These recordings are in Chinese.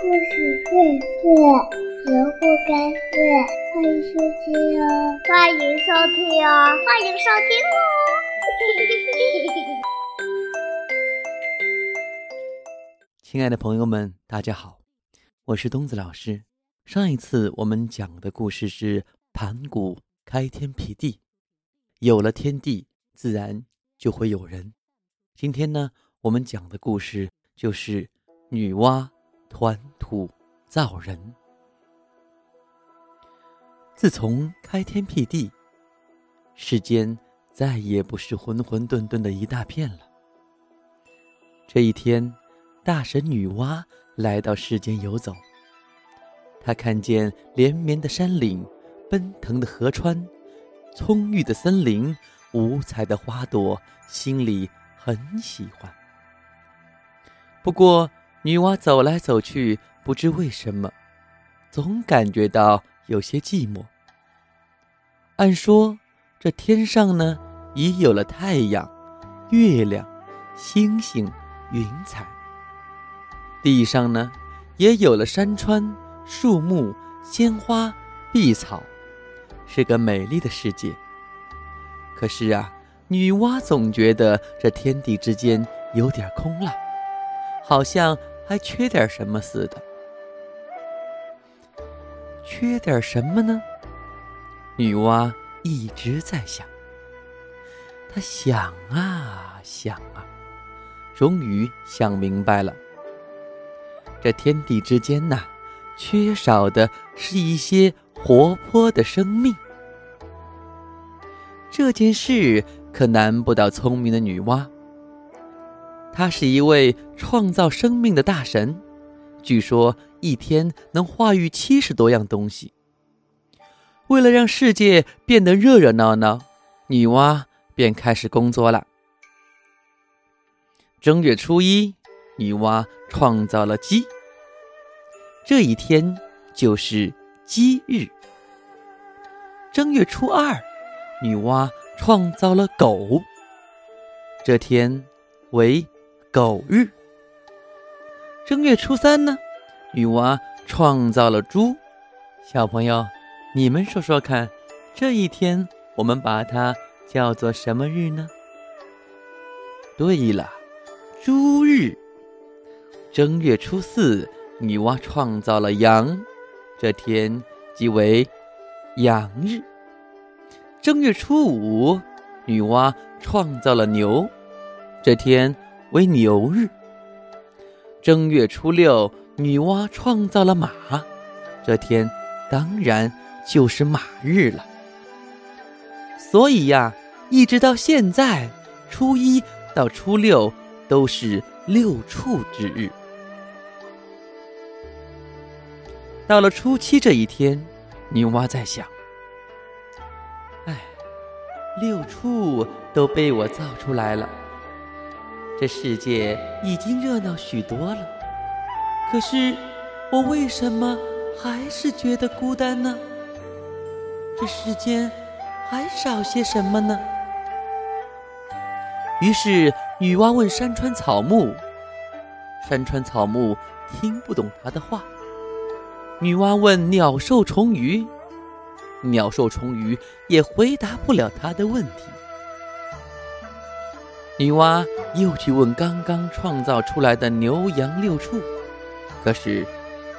故事荟萃，萝卜开会，欢迎收听哦！欢迎收听哦！欢迎收听哦！亲爱的朋友们，大家好，我是东子老师。上一次我们讲的故事是盘古开天辟地，有了天地，自然就会有人。今天呢，我们讲的故事就是女娲。团土造人。自从开天辟地，世间再也不是混混沌沌的一大片了。这一天，大神女娲来到世间游走，她看见连绵的山岭、奔腾的河川、葱郁的森林、五彩的花朵，心里很喜欢。不过，女娲走来走去，不知为什么，总感觉到有些寂寞。按说，这天上呢已有了太阳、月亮、星星、云彩；地上呢也有了山川、树木、鲜花、碧草，是个美丽的世界。可是啊，女娲总觉得这天地之间有点空了。好像还缺点什么似的，缺点什么呢？女娲一直在想。她想啊想啊，终于想明白了。这天地之间呐，缺少的是一些活泼的生命。这件事可难不倒聪明的女娲。他是一位创造生命的大神，据说一天能化育七十多样东西。为了让世界变得热热闹闹，女娲便开始工作了。正月初一，女娲创造了鸡，这一天就是鸡日。正月初二，女娲创造了狗，这天为。狗日，正月初三呢，女娲创造了猪。小朋友，你们说说看，这一天我们把它叫做什么日呢？对了，猪日。正月初四，女娲创造了羊，这天即为羊日。正月初五，女娲创造了牛，这天。为牛日，正月初六，女娲创造了马，这天当然就是马日了。所以呀，一直到现在，初一到初六都是六畜之日。到了初七这一天，女娲在想：哎，六畜都被我造出来了。这世界已经热闹许多了，可是我为什么还是觉得孤单呢？这世间还少些什么呢？于是女娲问山川草木，山川草木听不懂她的话。女娲问鸟兽虫鱼，鸟兽虫鱼也回答不了她的问题。女娲又去问刚刚创造出来的牛羊六畜，可是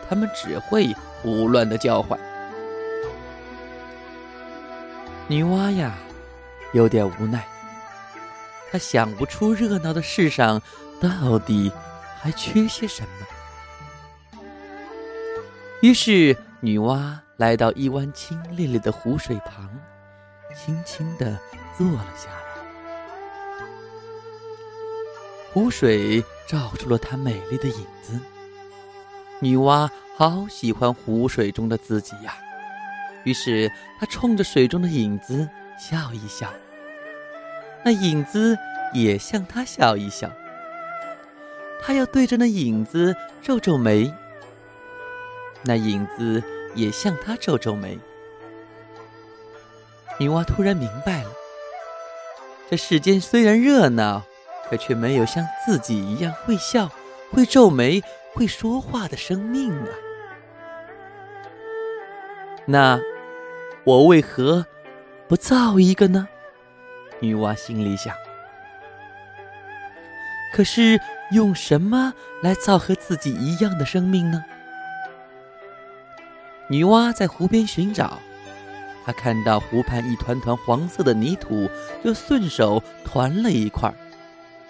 他们只会胡乱的叫唤。女娲呀，有点无奈，她想不出热闹的世上到底还缺些什么。于是，女娲来到一湾清冽冽的湖水旁，轻轻的坐了下来。湖水照出了她美丽的影子，女娲好喜欢湖水中的自己呀。于是她冲着水中的影子笑一笑，那影子也向她笑一笑。她要对着那影子皱皱眉，那影子也向她皱皱眉。女娲突然明白了，这世间虽然热闹。可却没有像自己一样会笑、会皱眉、会说话的生命啊！那我为何不造一个呢？女娲心里想。可是用什么来造和自己一样的生命呢？女娲在湖边寻找，她看到湖畔一团团黄色的泥土，就顺手团了一块儿，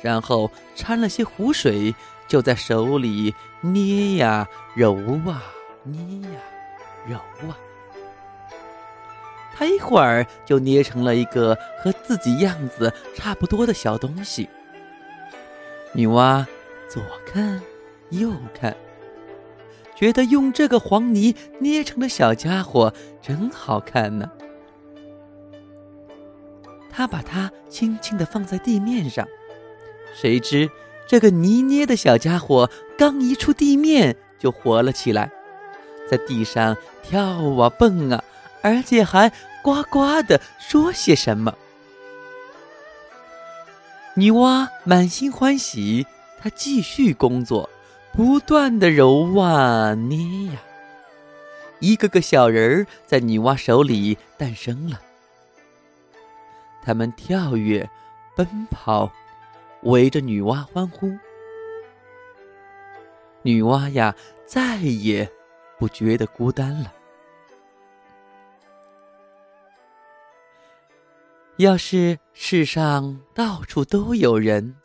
然后掺了些湖水，就在手里捏呀揉啊，捏呀揉啊。他一会儿就捏成了一个和自己样子差不多的小东西。女娲左看右看。觉得用这个黄泥捏成的小家伙真好看呢。他把它轻轻地放在地面上，谁知这个泥捏的小家伙刚一触地面就活了起来，在地上跳啊蹦啊，而且还呱呱地说些什么。女娲满心欢喜，她继续工作。不断的揉啊捏呀，一个个小人儿在女娲手里诞生了。他们跳跃、奔跑，围着女娲欢呼。女娲呀，再也不觉得孤单了。要是世上到处都有人，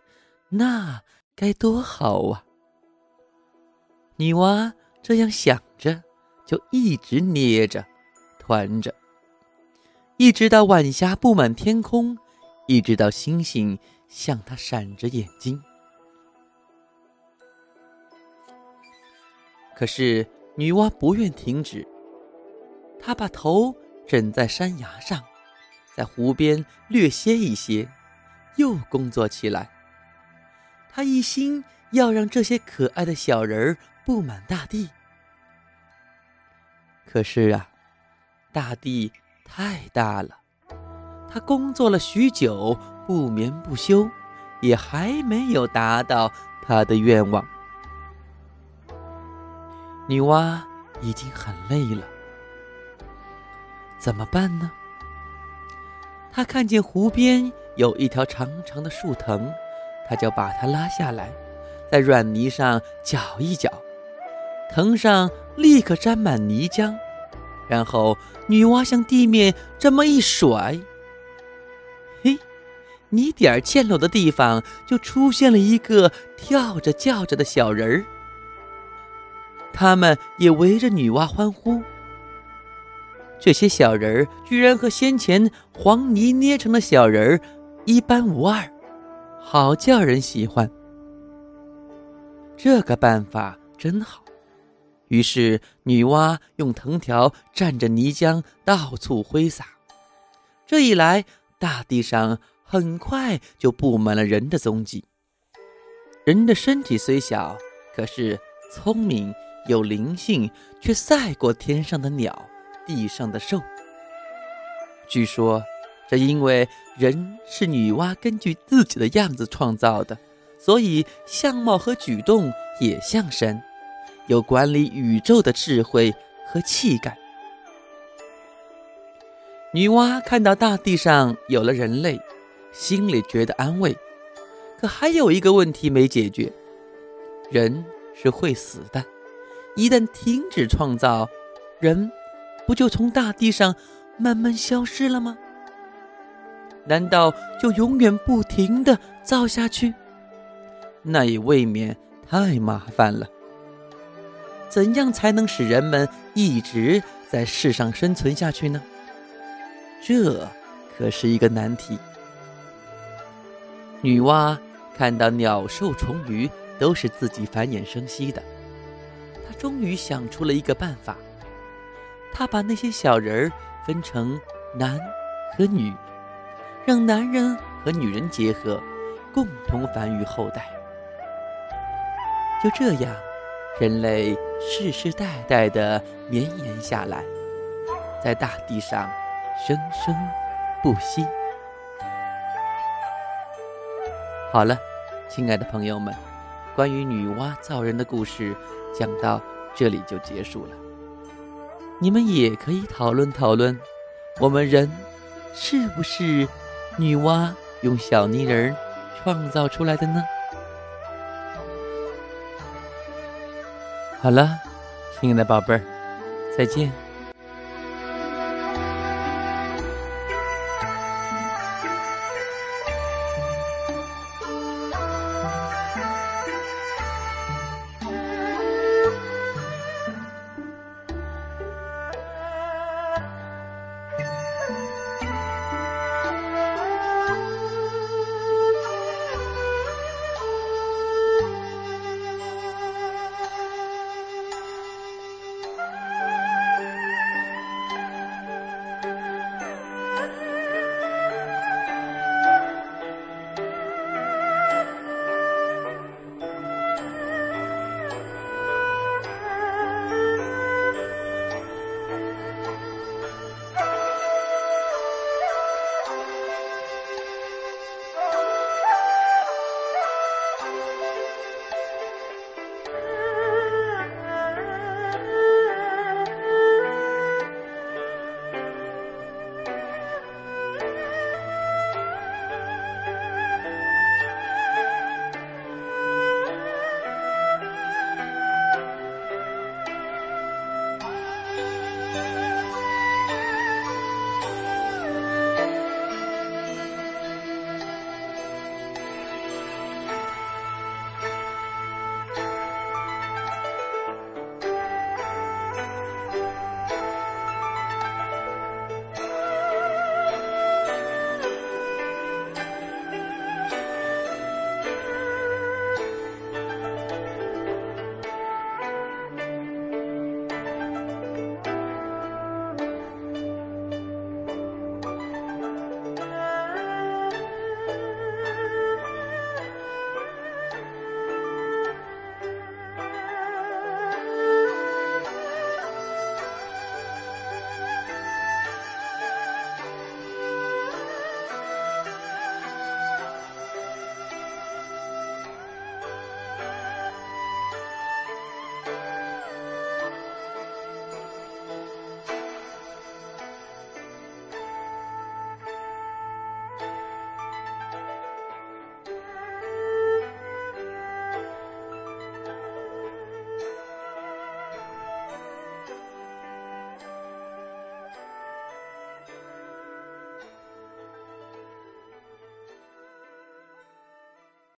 那该多好啊！女娲这样想着，就一直捏着、团着，一直到晚霞布满天空，一直到星星向他闪着眼睛。可是女娲不愿停止，她把头枕在山崖上，在湖边略歇一歇，又工作起来。她一心要让这些可爱的小人儿。布满大地，可是啊，大地太大了。他工作了许久，不眠不休，也还没有达到他的愿望。女娲已经很累了，怎么办呢？他看见湖边有一条长长的树藤，他就把它拉下来，在软泥上搅一搅。藤上立刻沾满泥浆，然后女娲向地面这么一甩，泥点溅落的地方就出现了一个跳着叫着的小人儿。他们也围着女娲欢呼。这些小人儿居然和先前黄泥捏成的小人儿一般无二，好叫人喜欢。这个办法真好。于是，女娲用藤条蘸着泥浆到处挥洒，这一来，大地上很快就布满了人的踪迹。人的身体虽小，可是聪明有灵性，却赛过天上的鸟、地上的兽。据说，这因为人是女娲根据自己的样子创造的，所以相貌和举动也像神。有管理宇宙的智慧和气概。女娲看到大地上有了人类，心里觉得安慰。可还有一个问题没解决：人是会死的，一旦停止创造，人不就从大地上慢慢消失了吗？难道就永远不停的造下去？那也未免太麻烦了。怎样才能使人们一直在世上生存下去呢？这可是一个难题。女娲看到鸟兽虫鱼都是自己繁衍生息的，她终于想出了一个办法。她把那些小人儿分成男和女，让男人和女人结合，共同繁育后代。就这样。人类世世代代的绵延下来，在大地上生生不息。好了，亲爱的朋友们，关于女娲造人的故事讲到这里就结束了。你们也可以讨论讨论，我们人是不是女娲用小泥人创造出来的呢？好了，亲爱的宝贝儿，再见。